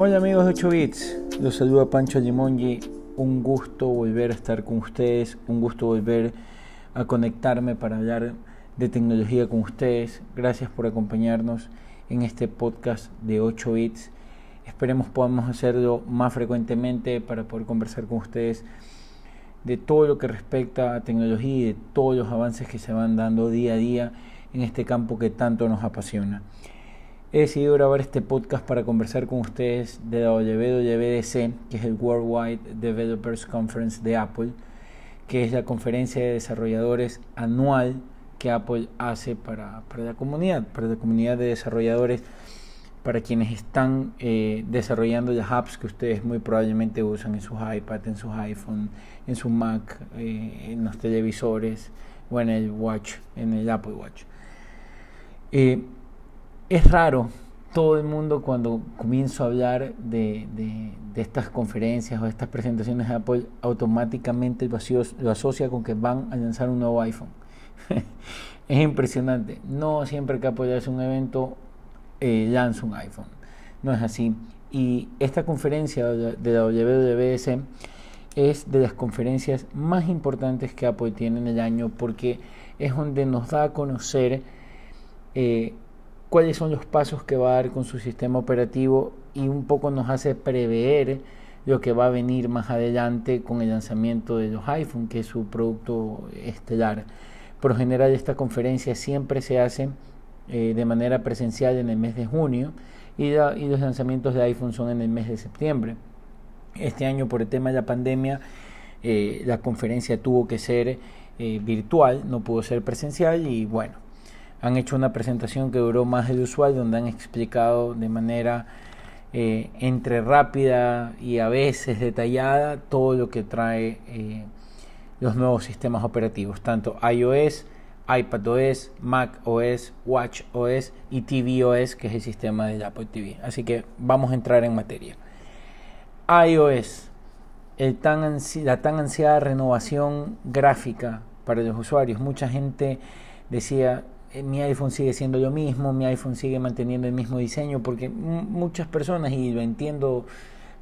Hola amigos de 8 bits, los saluda Pancho Limongi, un gusto volver a estar con ustedes, un gusto volver a conectarme para hablar de tecnología con ustedes. Gracias por acompañarnos en este podcast de 8 bits. Esperemos podamos hacerlo más frecuentemente para poder conversar con ustedes de todo lo que respecta a tecnología y de todos los avances que se van dando día a día en este campo que tanto nos apasiona. He decidido grabar este podcast para conversar con ustedes de la WWDC, que es el Worldwide Developers Conference de Apple, que es la conferencia de desarrolladores anual que Apple hace para, la comunidad, para la comunidad de desarrolladores, para quienes están eh, desarrollando las apps que ustedes muy probablemente usan en sus iPad, en sus iPhone, en su Mac, eh, en los televisores o en el Watch, en el Apple Watch. Eh, es raro todo el mundo cuando comienzo a hablar de, estas conferencias o de estas presentaciones de Apple, automáticamente lo, asocia con que van a lanzar un nuevo iPhone. es impresionante. No siempre que Apple hace un evento eh, lanza un iPhone. No es así. Y esta conferencia de la WWDC es de las conferencias más importantes que Apple tiene en el año porque es donde nos da a conocer eh, cuáles son los pasos que va a dar con su sistema operativo y un poco nos hace prever lo que va a venir más adelante con el lanzamiento de los iPhone, que es su producto estelar. Por general esta conferencia siempre se hace eh, de manera presencial en el mes de junio y, los lanzamientos de iPhone son en el mes de septiembre. Este año por el tema de la pandemia eh, la conferencia tuvo que ser eh, virtual, no pudo ser presencial y bueno, han hecho una presentación que duró más del usual, donde han explicado de manera eh, entre rápida y a veces detallada todo lo que trae eh, los nuevos sistemas operativos, tanto iOS, iPadOS, macOS, watchOS y tvOS, que es el sistema de Apple TV. Así que vamos a entrar en materia. iOS, la tan ansiada renovación gráfica para los usuarios. Mucha gente decía, mi iPhone sigue siendo lo mismo, mi iPhone sigue manteniendo el mismo diseño, porque muchas personas, y lo entiendo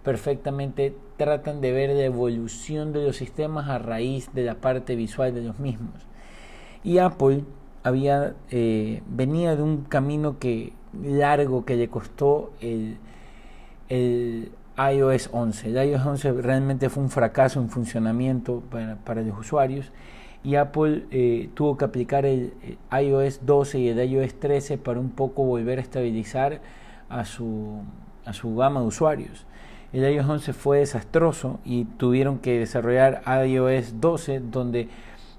perfectamente, tratan de ver la evolución de los sistemas a raíz de la parte visual de los mismos. Y Apple había eh, venía de un camino que largo que le costó el, el iOS 11. El iOS 11 realmente fue un fracaso en funcionamiento para, para los usuarios y Apple eh, tuvo que aplicar el iOS 12 y el iOS 13 para un poco volver a estabilizar a su, a su gama de usuarios. El iOS 11 fue desastroso y tuvieron que desarrollar iOS 12 donde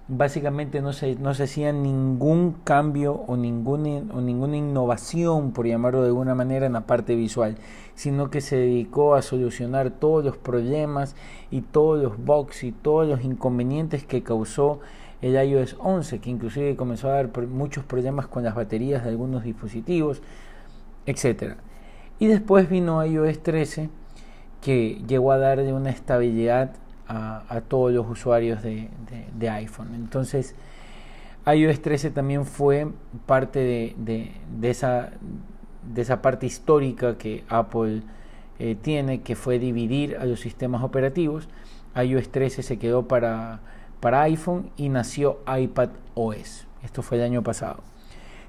básicamente no se, no se hacía ningún cambio o ninguna, o ninguna innovación, por llamarlo de alguna manera, en la parte visual, sino que se dedicó a solucionar todos los problemas y todos los bugs y todos los inconvenientes que causó el iOS 11, que inclusive comenzó a dar muchos problemas con las baterías de algunos dispositivos, etc. Y después vino iOS 13, que llegó a darle una estabilidad a, todos los usuarios de, iPhone. Entonces, iOS 13 también fue parte de, esa, de esa parte histórica que Apple eh, tiene, que fue dividir a los sistemas operativos. iOS 13 se quedó para, para iPhone y nació iPad OS. Esto fue el año pasado.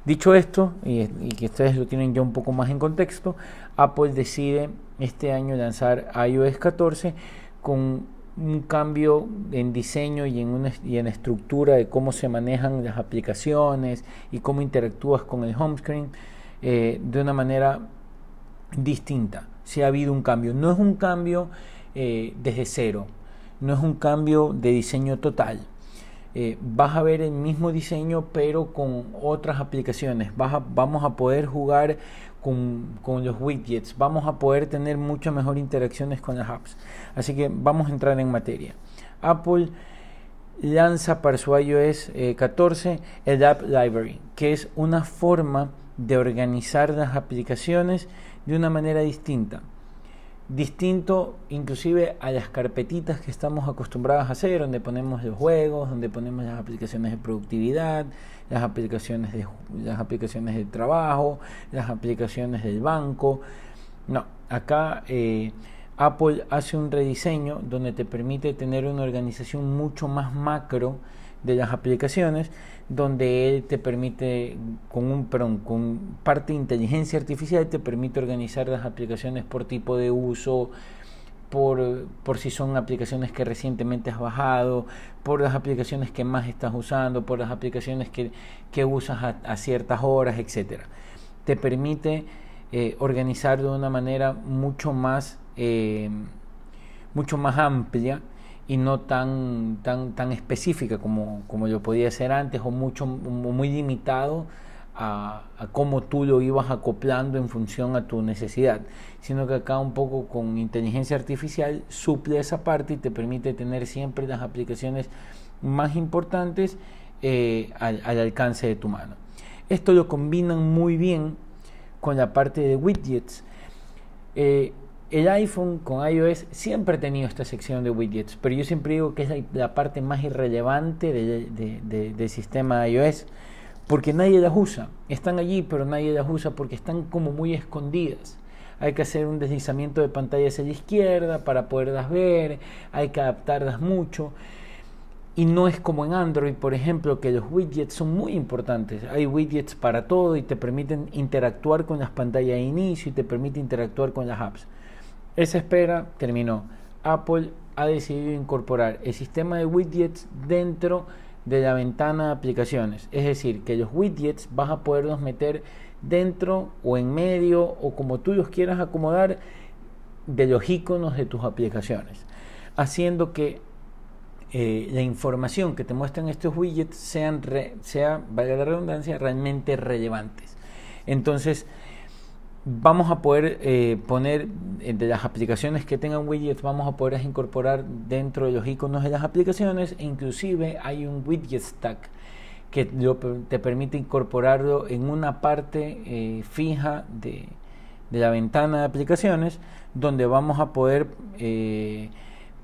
Dicho esto, y, que ustedes lo tienen ya un poco más en contexto, Apple decide este año lanzar iOS 14 con un cambio en diseño y en, una, y en estructura de cómo se manejan las aplicaciones y cómo interactúas con el home screen eh, de una manera distinta. Si ha habido un cambio. No es un cambio eh, desde cero, no es un cambio de diseño total. Eh, vas a ver el mismo diseño pero con otras aplicaciones. Vas vamos a poder jugar con, con, los widgets, vamos a poder tener mucho mejor interacciones con las apps. Así que vamos a entrar en materia. Apple lanza para su iOS 14 eh, el App Library, que es una forma de organizar las aplicaciones de una manera distinta distinto inclusive a las carpetitas que estamos acostumbrados a hacer, donde ponemos los juegos, donde ponemos las aplicaciones de productividad, las aplicaciones de las aplicaciones de trabajo, las aplicaciones del banco. No, acá eh, Apple hace un rediseño donde te permite tener una organización mucho más macro de las aplicaciones, donde él te permite, con un con parte de inteligencia artificial, te permite organizar las aplicaciones por tipo de uso, por, por si son aplicaciones que recientemente has bajado, por las aplicaciones que más estás usando, por las aplicaciones que, que usas a, ciertas horas, etc. Te permite eh, organizar de una manera mucho más, eh, mucho más amplia y no tan, tan, tan específica como, como lo podía ser antes o mucho, muy limitado a, cómo tú lo ibas acoplando en función a tu necesidad, sino que acá un poco con inteligencia artificial suple esa parte y te permite tener siempre las aplicaciones más importantes eh, al, alcance de tu mano. Esto lo combinan muy bien con la parte de widgets. Eh, el iPhone con iOS siempre ha tenido esta sección de widgets, pero yo siempre digo que es la, parte más irrelevante del sistema iOS porque nadie las usa. Están allí, pero nadie las usa porque están como muy escondidas. Hay que hacer un deslizamiento de pantalla hacia la izquierda para poderlas ver, hay que adaptarlas mucho. Y no es como en Android, por ejemplo, que los widgets son muy importantes. Hay widgets para todo y te permiten interactuar con las pantallas de inicio y te permite interactuar con las apps. Esa espera terminó. Apple ha decidido incorporar el sistema de widgets dentro de la ventana de aplicaciones. Es decir, que los widgets vas a poderlos meter dentro o en medio o como tú los quieras acomodar de los iconos de tus aplicaciones, haciendo que eh, la información que te muestran estos widgets sean, sea, valga la redundancia, realmente relevantes. Entonces, vamos a poder eh, poner eh, de las aplicaciones que tengan widgets vamos a poder incorporar dentro de los iconos de las aplicaciones e inclusive hay un widget stack que te permite incorporarlo en una parte eh, fija de, de, la ventana de aplicaciones donde vamos a poder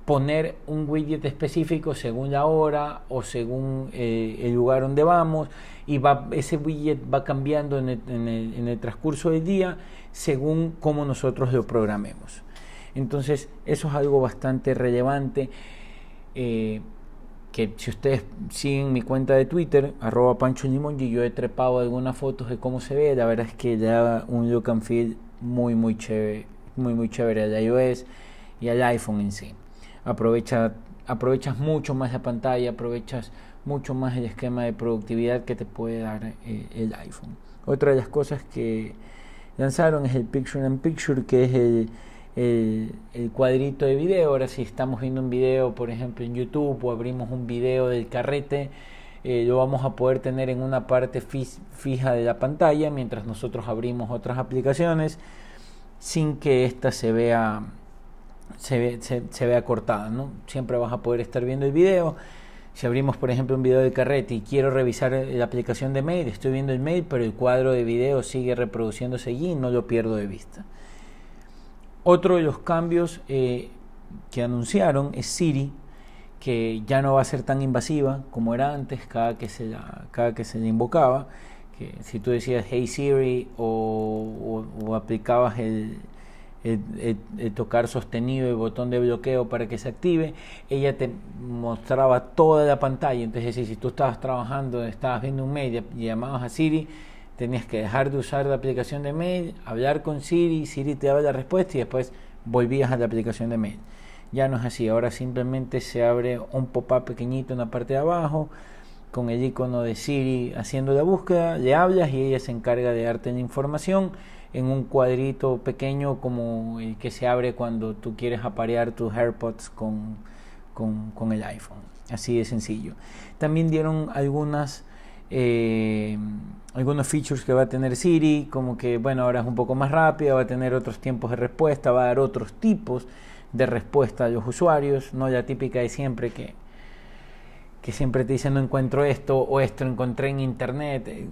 poner un widget específico según la hora o según el lugar donde vamos y va, ese widget va cambiando en el, en, el, transcurso del día según cómo nosotros lo programemos. Entonces, eso es algo bastante relevante. Eh, que si ustedes siguen mi cuenta de Twitter, arroba Pancho y yo he trepado algunas fotos de cómo se ve. La verdad es que da un look and feel muy, muy chévere, muy, muy chévere al iOS y al iPhone en sí. Aprovecha, aprovechas mucho más la pantalla, aprovechas mucho más el esquema de productividad que te puede dar eh, el iPhone. Otra de las cosas que lanzaron es el Picture in Picture, que es el, cuadrito de video. Ahora si estamos viendo un video, por ejemplo, en YouTube o abrimos un video del carrete, eh, lo vamos a poder tener en una parte fija de la pantalla mientras nosotros abrimos otras aplicaciones sin que ésta se vea se, se, se vea cortada, ¿no? Siempre vas a poder estar viendo el video si abrimos, por ejemplo, un video de carrete y quiero revisar la aplicación de mail, estoy viendo el mail, pero el cuadro de video sigue reproduciéndose allí y no lo pierdo de vista. Otro de los cambios eh, que anunciaron es Siri, que ya no va a ser tan invasiva como era antes, cada que se cada que se invocaba. Que si tú decías Hey Siri o aplicabas el, el, tocar sostenido el botón de bloqueo para que se active, ella te mostraba toda la pantalla. Entonces, si tú estabas trabajando, estabas viendo un mail y llamabas a Siri, tenías que dejar de usar la aplicación de mail, hablar con Siri, Siri te daba la respuesta y después volvías a la aplicación de mail. Ya no es así, ahora simplemente se abre un pop-up pequeñito en la parte de abajo con el icono de Siri haciendo la búsqueda, le hablas y ella se encarga de darte la información en un cuadrito pequeño como el que se abre cuando tú quieres aparear tus AirPods con, con, el iPhone. Así de sencillo. También dieron algunas... Eh, algunos features que va a tener Siri, como que bueno, ahora es un poco más rápida, va a tener otros tiempos de respuesta, va a dar otros tipos de respuesta a los usuarios, no la típica de siempre que, que siempre te dicen no encuentro esto o esto encontré en internet, eh,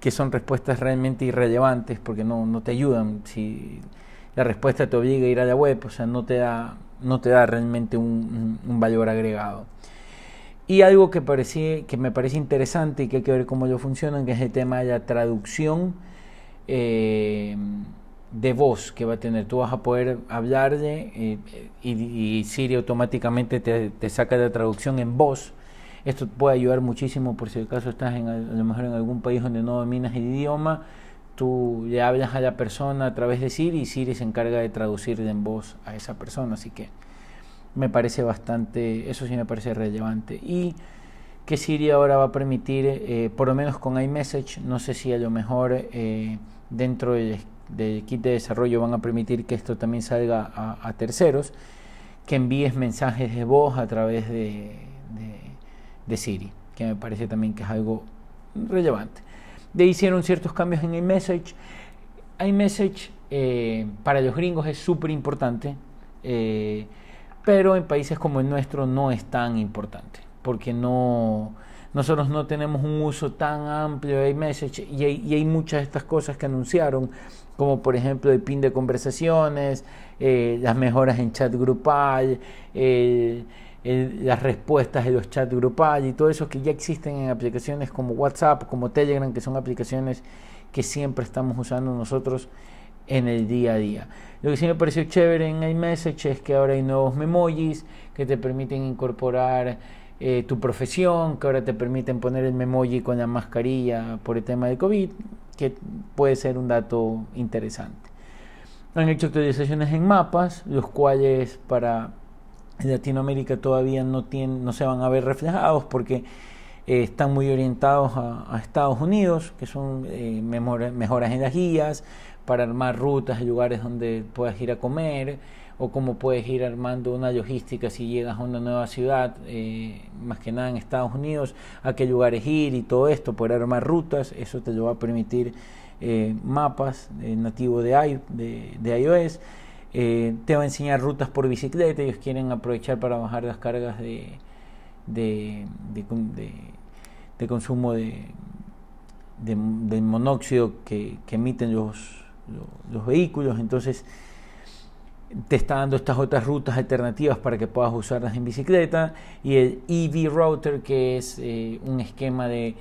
que son respuestas realmente irrelevantes porque no, no te ayudan. Si la respuesta te obliga a ir a la web, o sea, no te da, no te da realmente un, valor agregado. Y algo que, parecía, que me parece interesante y que hay que ver cómo lo funcionan, que es el tema de la traducción eh, de voz que va a tener. Tú vas a poder hablarle eh, y, Siri automáticamente te, te, saca la traducción en voz. Esto puede ayudar muchísimo por si acaso estás en, a lo mejor en algún país donde no dominas el idioma. Tú le hablas a la persona a través de Siri y Siri se encarga de traducir en voz a esa persona. Así que me parece bastante, eso sí me parece relevante. Y que Siri ahora va a permitir, eh, por lo menos con iMessage, no sé si a lo mejor eh, dentro del, kit de desarrollo van a permitir que esto también salga a, terceros, que envíes mensajes de voz a través de, Siri, que me parece también que es algo relevante. De hicieron ciertos cambios en iMessage. iMessage eh, para los gringos es súper importante, pero en países como el nuestro no es tan importante porque no, nosotros no tenemos un uso tan amplio de iMessage y hay, muchas de estas cosas que anunciaron, como por ejemplo el pin de conversaciones, eh, las mejoras en chat grupal, las respuestas de los chats grupal y todo eso que ya existen en aplicaciones como WhatsApp, como Telegram, que son aplicaciones que siempre estamos usando nosotros en el día a día. Lo que sí me pareció chévere en iMessage es que ahora hay nuevos memojis que te permiten incorporar eh, tu profesión, que ahora te permiten poner el memoji con la mascarilla por el tema de COVID, que puede ser un dato interesante. Han hecho actualizaciones en mapas, los cuales para Latinoamérica todavía no, tienen, no se van a ver reflejados porque eh, están muy orientados a, Estados Unidos, que son eh, mejoras en las guías, para armar rutas lugares donde puedas ir a comer o cómo puedes ir armando una logística si llegas a una nueva ciudad, eh, más que nada en Estados Unidos, a qué lugares ir y todo esto, poder armar rutas, eso te lo va a permitir eh, mapas eh, nativos de, iOS, te va a enseñar rutas por bicicleta, ellos quieren aprovechar para bajar las cargas de, de, consumo de, monóxido que, emiten los, los, los vehículos, entonces te está dando estas otras rutas alternativas para que puedas usarlas en bicicleta. Y el EV Router que es eh, un esquema de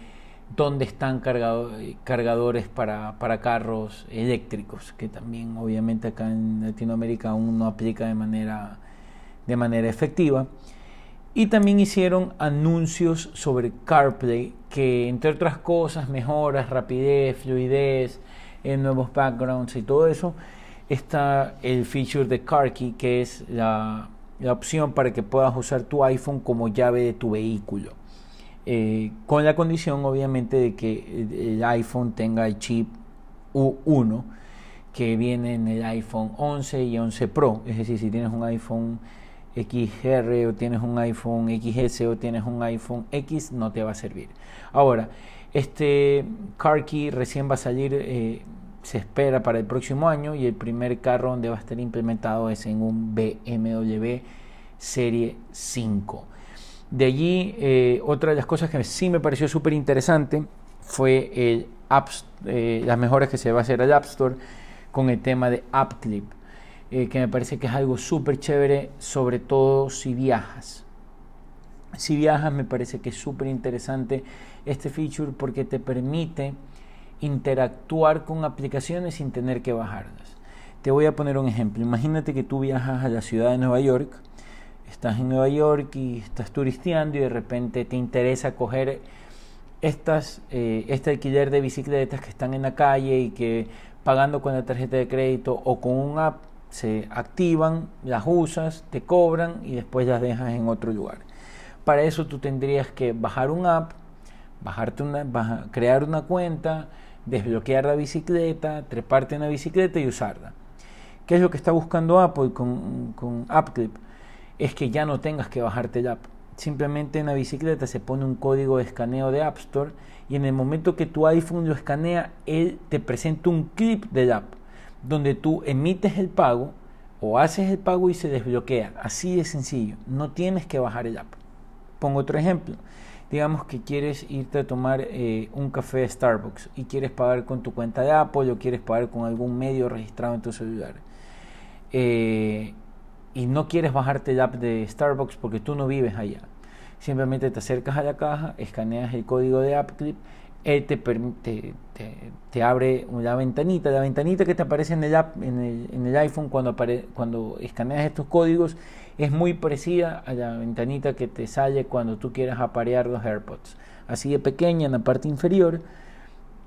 dónde están cargadores para, para, carros eléctricos que también obviamente acá en Latinoamérica aún no aplica de manera, de manera efectiva y también hicieron anuncios sobre CarPlay que entre otras cosas mejoras rapidez, fluidez, en nuevos backgrounds y todo eso está el feature de Car Key, que es la, opción para que puedas usar tu iPhone como llave de tu vehículo. Eh, con la condición obviamente de que el iPhone tenga el chip U1 que viene en el iPhone 11 y 11 Pro. Es decir, si tienes un iPhone XR o tienes un iPhone XS o tienes un iPhone X, no te va a servir. Ahora, este Car Key recién va a salir eh, se espera para el próximo año y el primer carro donde va a estar implementado es en un BMW Serie 5. De allí, eh, otra de las cosas que sí me pareció súper interesante fue eh, las mejoras que se va a hacer al App Store con el tema de App Clip, eh, que me parece que es algo súper chévere, sobre todo si viajas. Si viajas, me parece que es súper interesante este feature porque te permite interactuar con aplicaciones sin tener que bajarlas. Te voy a poner un ejemplo. Imagínate que tú viajas a la ciudad de Nueva York, estás en Nueva York y estás turisteando y de repente te interesa coger estas, eh, este alquiler de bicicletas que están en la calle y que pagando con la tarjeta de crédito o con un app se activan, las usas, te cobran y después las dejas en otro lugar. Para eso tú tendrías que bajar un app, bajarte una, crear una cuenta, desbloquear la bicicleta, treparte en la bicicleta y usarla. ¿Qué es lo que está buscando Apple con, con AppClip? Es que ya no tengas que bajarte el app. Simplemente en la bicicleta se pone un código de escaneo de App Store y en el momento que tu iPhone lo escanea, él te presenta un clip del app donde tú emites el pago o haces el pago y se desbloquea. Así de sencillo. No tienes que bajar el app. Pongo otro ejemplo digamos que quieres irte a tomar eh, un café de Starbucks y quieres pagar con tu cuenta de Apple o quieres pagar con algún medio registrado en tu celular. Eh, y no quieres bajarte el app de Starbucks porque tú no vives allá. Simplemente te acercas a la caja, escaneas el código de AppClip, él te, te, te, abre una ventanita, la ventanita que te aparece en el, en el, en el iPhone cuando, cuando escaneas estos códigos es muy parecida a la ventanita que te sale cuando tú quieras aparear los AirPods. Así de pequeña en la parte inferior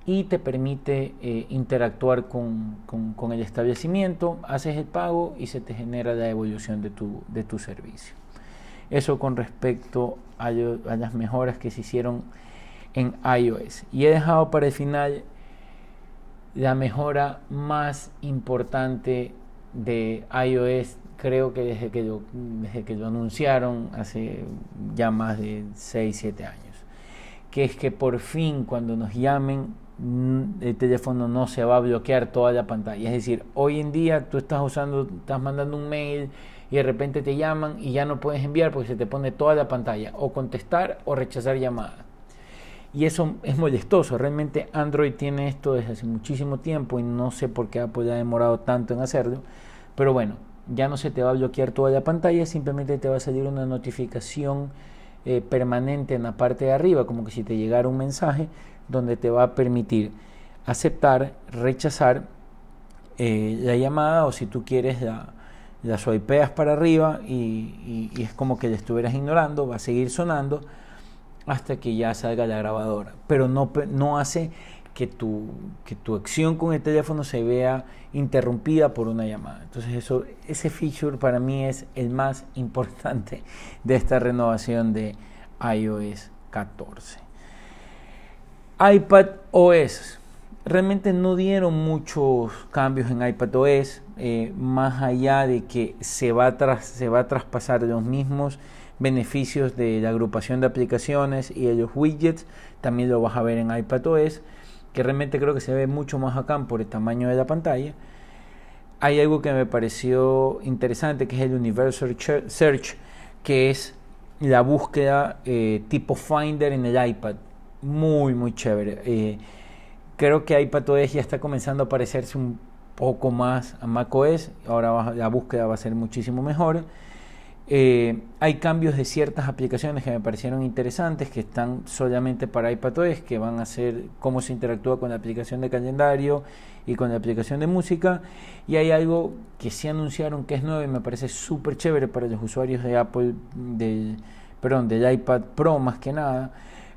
y te permite eh, interactuar con, con, el establecimiento, haces el pago y se te genera la evolución de tu, de tu servicio. Eso con respecto a, las mejoras que se hicieron en iOS. Y he dejado para el final la mejora más importante de iOS, creo que desde que lo, desde que lo anunciaron hace ya más de 6, 7 años, que es que por fin cuando nos llamen el teléfono no se va a bloquear toda la pantalla. Es decir, hoy en día tú estás usando, estás mandando un mail y de repente te llaman y ya no puedes enviar porque se te pone toda la pantalla, o contestar o rechazar llamadas y eso es molestoso. Realmente Android tiene esto desde hace muchísimo tiempo y no sé por qué Apple ha demorado tanto en hacerlo. Pero bueno, ya no se te va a bloquear toda la pantalla, simplemente te va a salir una notificación eh, permanente en la parte de arriba, como que si te llegara un mensaje, donde te va a permitir aceptar, rechazar eh, la llamada o si tú quieres la, la swipeas para arriba y, y es como que la estuvieras ignorando, va a seguir sonando hasta que ya salga la grabadora, pero no, no hace que tu, que tu acción con el teléfono se vea interrumpida por una llamada. Entonces eso, ese feature para mí es el más importante de esta renovación de iOS 14. iPad OS. Realmente no dieron muchos cambios en iPad OS, eh, más allá de que se va, se va a traspasar los mismos beneficios de la agrupación de aplicaciones y de los widgets. También lo vas a ver en iPadOS, que realmente creo que se ve mucho más acá por el tamaño de la pantalla. Hay algo que me pareció interesante, que es el Universal Search, que es la búsqueda eh, tipo Finder en el iPad. Muy, muy chévere. Eh, creo que iPadOS ya está comenzando a parecerse un poco más a macOS. Ahora la búsqueda va a ser muchísimo mejor. Eh, hay cambios de ciertas aplicaciones que me parecieron interesantes, que están solamente para iPadOS, que van a ser cómo se interactúa con la aplicación de calendario y con la aplicación de música. Y hay algo que sí anunciaron que es nuevo y me parece súper chévere para los usuarios de Apple, perdón, del iPad Pro más que nada.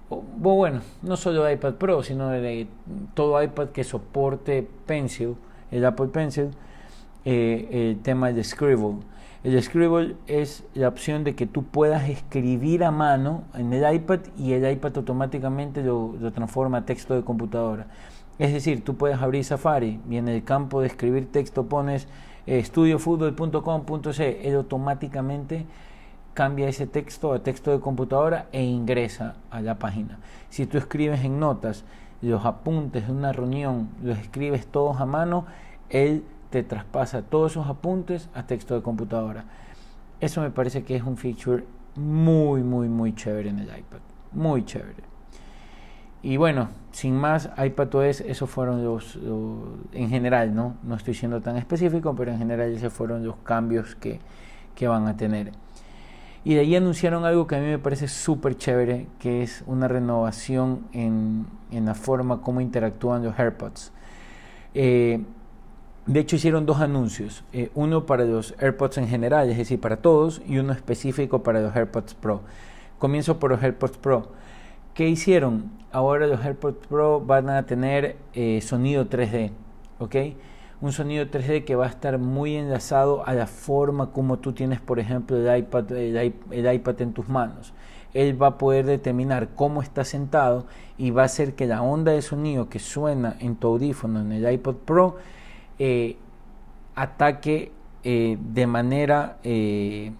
Bueno, no solo de iPad Pro, sino de todo iPad que soporte Pencil, el Apple Pencil, eh, el tema de Scribble el Scribble es la opción de que tú puedas escribir a mano en el iPad y el iPad automáticamente lo, transforma a texto de computadora. Es decir, tú puedes abrir Safari y en el campo de escribir texto pones eh, estudiofutbol.com.c, él automáticamente cambia ese texto a texto de computadora e ingresa a la página. Si tú escribes en notas los apuntes de una reunión, los escribes todos a mano, él te traspasa todos esos apuntes a texto de computadora. Eso me parece que es un feature muy, muy, muy chévere en el iPad. Muy chévere. Y bueno, sin más, iPadOS, esos fueron los, en general, ¿no? No estoy siendo tan específico, pero en general esos fueron los cambios que, que van a tener. Y de ahí anunciaron algo que a mí me parece súper chévere, que es una renovación en, en, la forma como interactúan los AirPods. Eh, de hecho, hicieron dos anuncios, eh, uno para los AirPods en general, es decir, para todos, y uno específico para los AirPods Pro. Comienzo por los AirPods Pro. ¿Qué hicieron? Ahora los AirPods Pro van a tener eh, sonido 3D, ¿ok? Un sonido 3D que va a estar muy enlazado a la forma como tú tienes, por ejemplo, el iPad, el iPad en tus manos. Él va a poder determinar cómo está sentado y va a hacer que la onda de sonido que suena en tu audífono en el iPod Pro eh, ataque eh, de manera eh,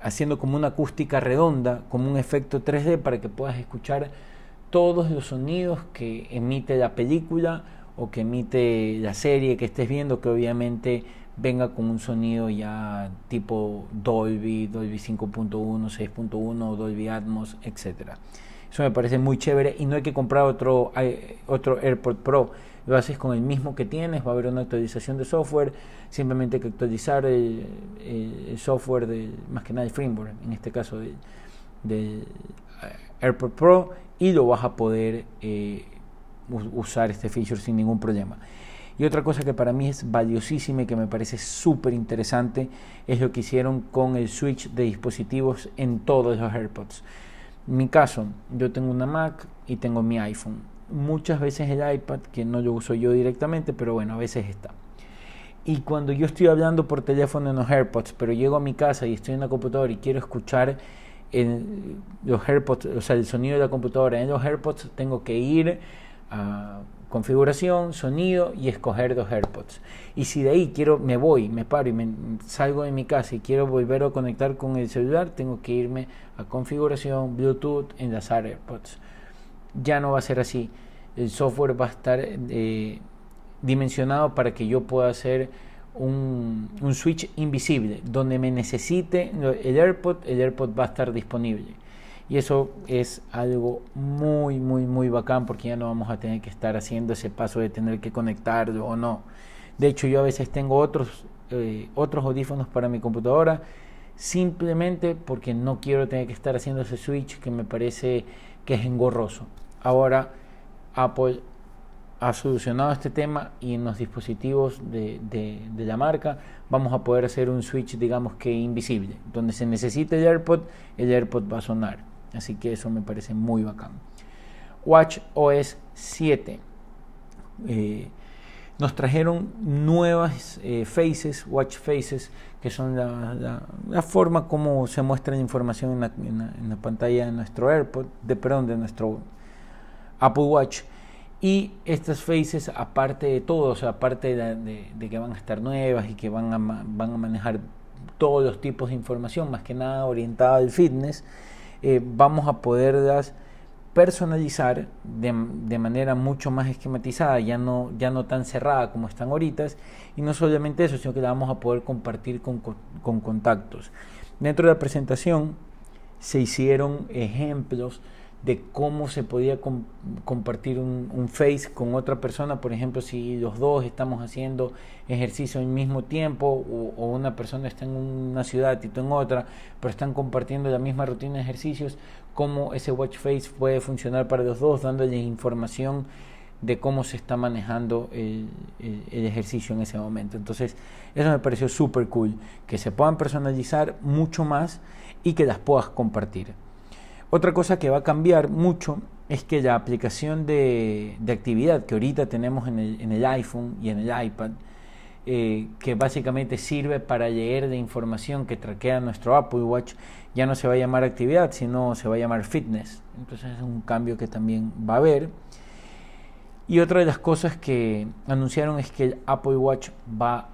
haciendo como una acústica redonda, como un efecto 3D para que puedas escuchar todos los sonidos que emite la película o que emite la serie que estés viendo, que obviamente venga con un sonido ya tipo Dolby, Dolby 5.1, 6.1, Dolby Atmos, etcétera. Eso me parece muy chévere y no hay que comprar otro, otro AirPod Pro lo haces con el mismo que tienes, va a haber una actualización de software, simplemente hay que actualizar el, software, de, más que nada el firmware, en este caso del de AirPod Pro, y lo vas a poder eh, usar este feature sin ningún problema. Y otra cosa que para mí es valiosísima y que me parece súper interesante es lo que hicieron con el switch de dispositivos en todos los AirPods. En mi caso, yo tengo una Mac y tengo mi iPhone. Muchas veces el iPad, que no lo uso yo directamente, pero bueno, a veces está. Y cuando yo estoy hablando por teléfono en los AirPods, pero llego a mi casa y estoy en la computadora y quiero escuchar en los AirPods, o sea, el sonido de la computadora en los AirPods, tengo que ir a configuración, sonido y escoger dos AirPods. Y si de ahí quiero, me voy, me paro y me salgo de mi casa y quiero volver a conectar con el celular, tengo que irme a configuración, Bluetooth, enlazar AirPods. Ya no va a ser así. El software va a estar eh, dimensionado para que yo pueda hacer un, un switch invisible. Donde me necesite el AirPod, el AirPod va a estar disponible y eso es algo muy, muy, muy bacán porque ya no vamos a tener que estar haciendo ese paso de tener que conectarlo o no. De hecho, yo a veces tengo otros, eh, otros audífonos para mi computadora simplemente porque no quiero tener que estar haciendo ese switch que me parece que es engorroso. Ahora Apple ha solucionado este tema y en los dispositivos de, de, de, la marca vamos a poder hacer un switch digamos que invisible donde se necesite el AirPod el AirPod va a sonar Así que eso me parece muy bacán. Watch OS 7. Eh, nos trajeron nuevas eh, faces, watch faces, que son la, forma como se muestra la información en la, pantalla de nuestro AirPod, de, perdón, de nuestro Apple Watch. Y estas faces, aparte de todo, aparte de, que van a estar nuevas y que van a manejar todos los tipos de información, más que nada orientada al fitness, eh, vamos a poderlas personalizar de, de, manera mucho más esquematizada, ya no, ya no tan cerrada como están ahorita, y no solamente eso, sino que la vamos a poder compartir con, con contactos. Dentro de la presentación se hicieron ejemplos de cómo se podía compartir un, face con otra persona, por ejemplo, si los dos estamos haciendo ejercicio al mismo tiempo o, una persona está en una ciudad y tú en otra, pero están compartiendo la misma rutina de ejercicios, cómo ese watch face puede funcionar para los dos, dándoles información de cómo se está manejando el, el ejercicio en ese momento. Entonces, eso me pareció súper cool, que se puedan personalizar mucho más y que las puedas compartir. Otra cosa que va a cambiar mucho es que la aplicación de, actividad que ahorita tenemos en el, iPhone y en el iPad, eh, que básicamente sirve para leer la información que traquea nuestro Apple Watch, ya no se va a llamar actividad, sino se va a llamar fitness. Entonces es un cambio que también va a haber. Y otra de las cosas que anunciaron es que el Apple Watch va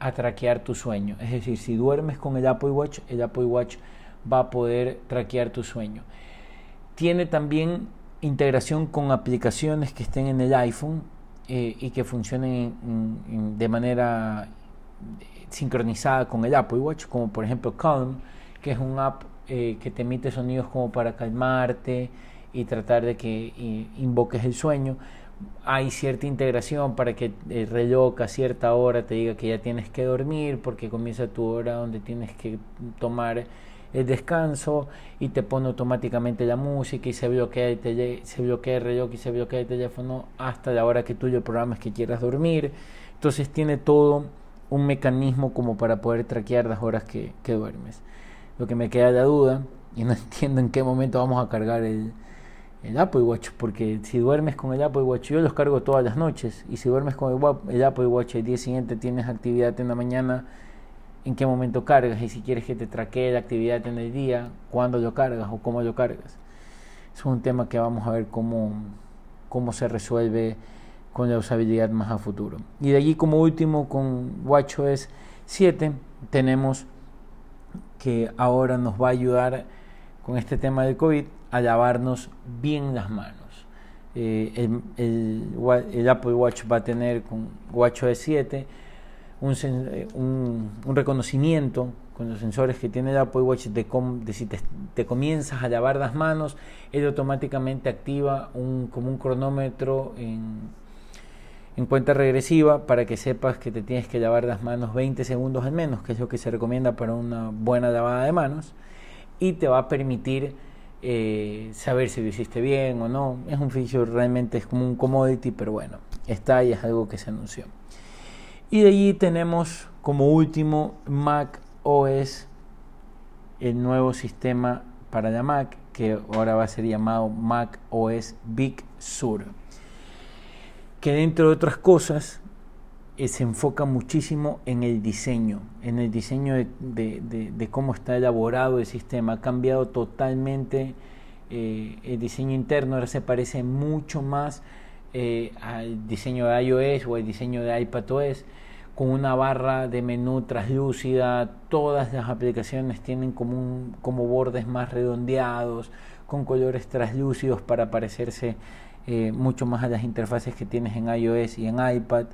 a traquear tu sueño. Es decir, si duermes con el Apple Watch, el Apple Watch va a poder traquear tu sueño. Tiene también integración con aplicaciones que estén en el iPhone eh, y que funcionen de manera sincronizada con el Apple Watch, como por ejemplo Calm, que es un app eh, que te emite sonidos como para calmarte y tratar de que invoques el sueño. Hay cierta integración para que el a cierta hora te diga que ya tienes que dormir porque comienza tu hora donde tienes que tomar el descanso y te pone automáticamente la música y se bloquea el, se bloquea el reloj y se bloquea el teléfono hasta la hora que tú lo programas que quieras dormir. Entonces tiene todo un mecanismo como para poder traquear las horas que, que duermes. Lo que me queda la duda, y no entiendo en qué momento vamos a cargar el, el Apple Watch, porque si duermes con el Apple Watch, yo los cargo todas las noches, y si duermes con el, el Apple Watch el día siguiente tienes actividad en la mañana, en qué momento cargas y si quieres que te traquee la actividad en el día, cuándo lo cargas o cómo lo cargas. Es un tema que vamos a ver cómo, cómo se resuelve con la usabilidad más a futuro. Y de allí como último con WatchOS 7 tenemos que ahora nos va a ayudar con este tema del COVID a lavarnos bien las manos. Eh, el, el, el, Apple Watch va a tener con WatchOS 7 eh, un, un, reconocimiento con los sensores que tiene el Apple Watch de, si te, comienzas a lavar las manos, él automáticamente activa un, como un cronómetro en, en cuenta regresiva para que sepas que te tienes que lavar las manos 20 segundos al menos, que es lo que se recomienda para una buena lavada de manos, y te va a permitir eh, saber si lo hiciste bien o no. Es un feature realmente es como un commodity, pero bueno, está y es algo que se anunció. Y de allí tenemos como último Mac OS, el nuevo sistema para la Mac, que ahora va a ser llamado Mac OS Big Sur. Que dentro de otras cosas eh, se enfoca muchísimo en el diseño, en el diseño de, cómo está elaborado el sistema. Ha cambiado totalmente eh, el diseño interno, ahora se parece mucho más eh, al diseño de iOS o al diseño de iPadOS con una barra de menú translúcida, todas las aplicaciones tienen como, como bordes más redondeados, con colores translúcidos para parecerse eh, mucho más a las interfaces que tienes en iOS y en iPad.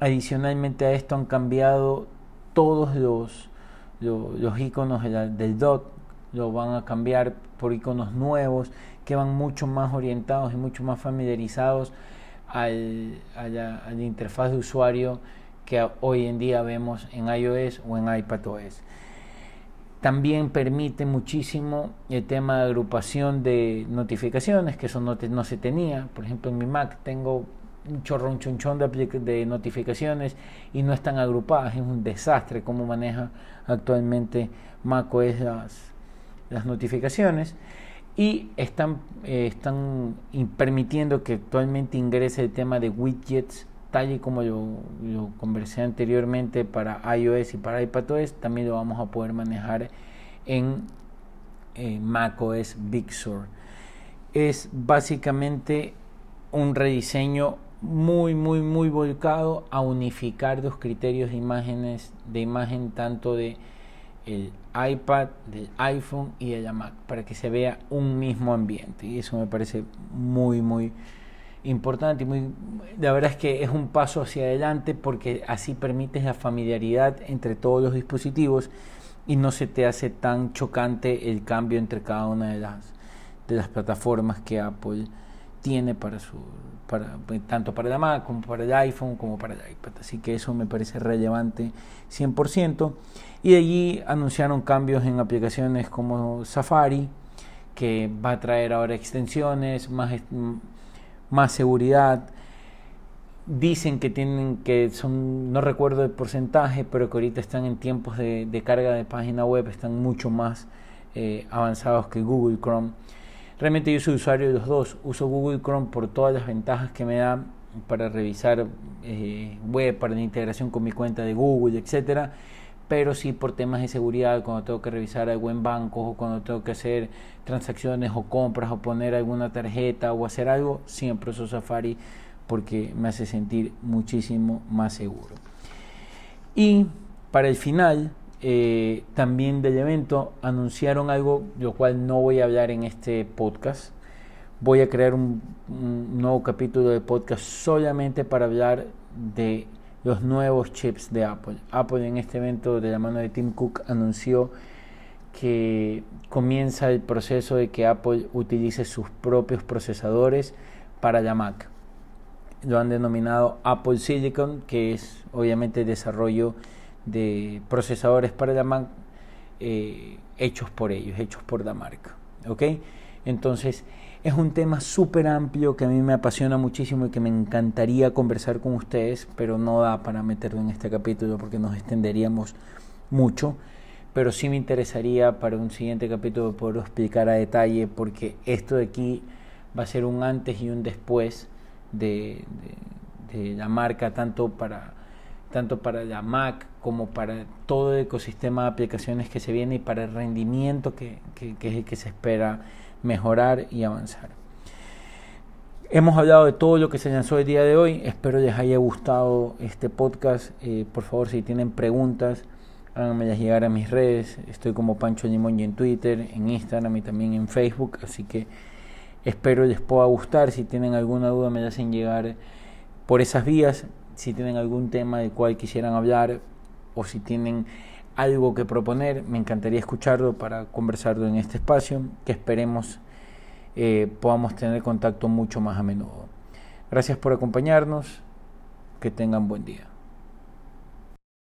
Adicionalmente a esto han cambiado todos los, los, iconos del dot, lo van a cambiar por iconos nuevos que van mucho más orientados y mucho más familiarizados al, a, la, interfaz de usuario que hoy en día vemos en iOS o en iPadOS. También permite muchísimo el tema de agrupación de notificaciones, que eso no, no se tenía. Por ejemplo, en mi Mac tengo un chorrón chunchón de, de notificaciones y no están agrupadas. Es un desastre cómo maneja actualmente macOS las, las notificaciones. Y están, eh, están permitiendo que actualmente ingrese el tema de widgets tal y como yo lo conversé anteriormente para iOS y para iPadOS, también lo vamos a poder manejar en eh, macOS Big Sur. Es básicamente un rediseño muy muy muy volcado a unificar los criterios de imágenes de imagen tanto de el iPad, del iPhone y de la Mac para que se vea un mismo ambiente. Y eso me parece muy muy importante y muy, la verdad es que es un paso hacia adelante porque así permites la familiaridad entre todos los dispositivos y no se te hace tan chocante el cambio entre cada una de las, de las plataformas que Apple tiene para su para, tanto para la Mac como para el iPhone como para el iPad. Así que eso me parece relevante 100%. Y de allí anunciaron cambios en aplicaciones como Safari, que va a traer ahora extensiones, más más seguridad. Dicen que tienen que son, no recuerdo el porcentaje, pero que ahorita están en tiempos de, carga de página web, están mucho más eh, avanzados que Google Chrome. Realmente yo soy usuario de los dos. Uso Google Chrome por todas las ventajas que me da para revisar eh, web, para la integración con mi cuenta de Google, etcétera pero sí por temas de seguridad, cuando tengo que revisar algo en banco o cuando tengo que hacer transacciones o compras o poner alguna tarjeta o hacer algo, siempre uso Safari porque me hace sentir muchísimo más seguro. Y para el final, eh, también del evento, anunciaron algo, lo cual no voy a hablar en este podcast. Voy a crear un nuevo capítulo de podcast solamente para hablar de los nuevos chips de Apple. Apple en este evento de la mano de Tim Cook anunció que comienza el proceso de que Apple utilice sus propios procesadores para la Mac. Lo han denominado Apple Silicon, que es obviamente el desarrollo de procesadores para la Mac eh, hechos por ellos, hechos por la marca. ¿ok? Entonces, es un tema súper amplio que a mí me apasiona muchísimo y que me encantaría conversar con ustedes, pero no da para meterlo en este capítulo porque nos extenderíamos mucho. Pero sí me interesaría para un siguiente capítulo poder explicar a detalle porque esto de aquí va a ser un antes y un después de, la marca, tanto para, tanto para la Mac como para todo el ecosistema de aplicaciones que se viene y para el rendimiento que, que, que, que se espera mejorar y avanzar. Hemos hablado de todo lo que se lanzó el día de hoy. Espero les haya gustado este podcast. Eh, por favor, si tienen preguntas, háganmelas llegar a mis redes. Estoy como Pancho Limón en Twitter, en Instagram y también en Facebook. Así que espero les pueda gustar. Si tienen alguna duda, me hacen llegar por esas vías. Si tienen algún tema del cual quisieran hablar o si tienen algo que proponer, me encantaría escucharlo para conversarlo en este espacio, que esperemos eh, podamos tener contacto mucho más a menudo. Gracias por acompañarnos, que tengan buen día.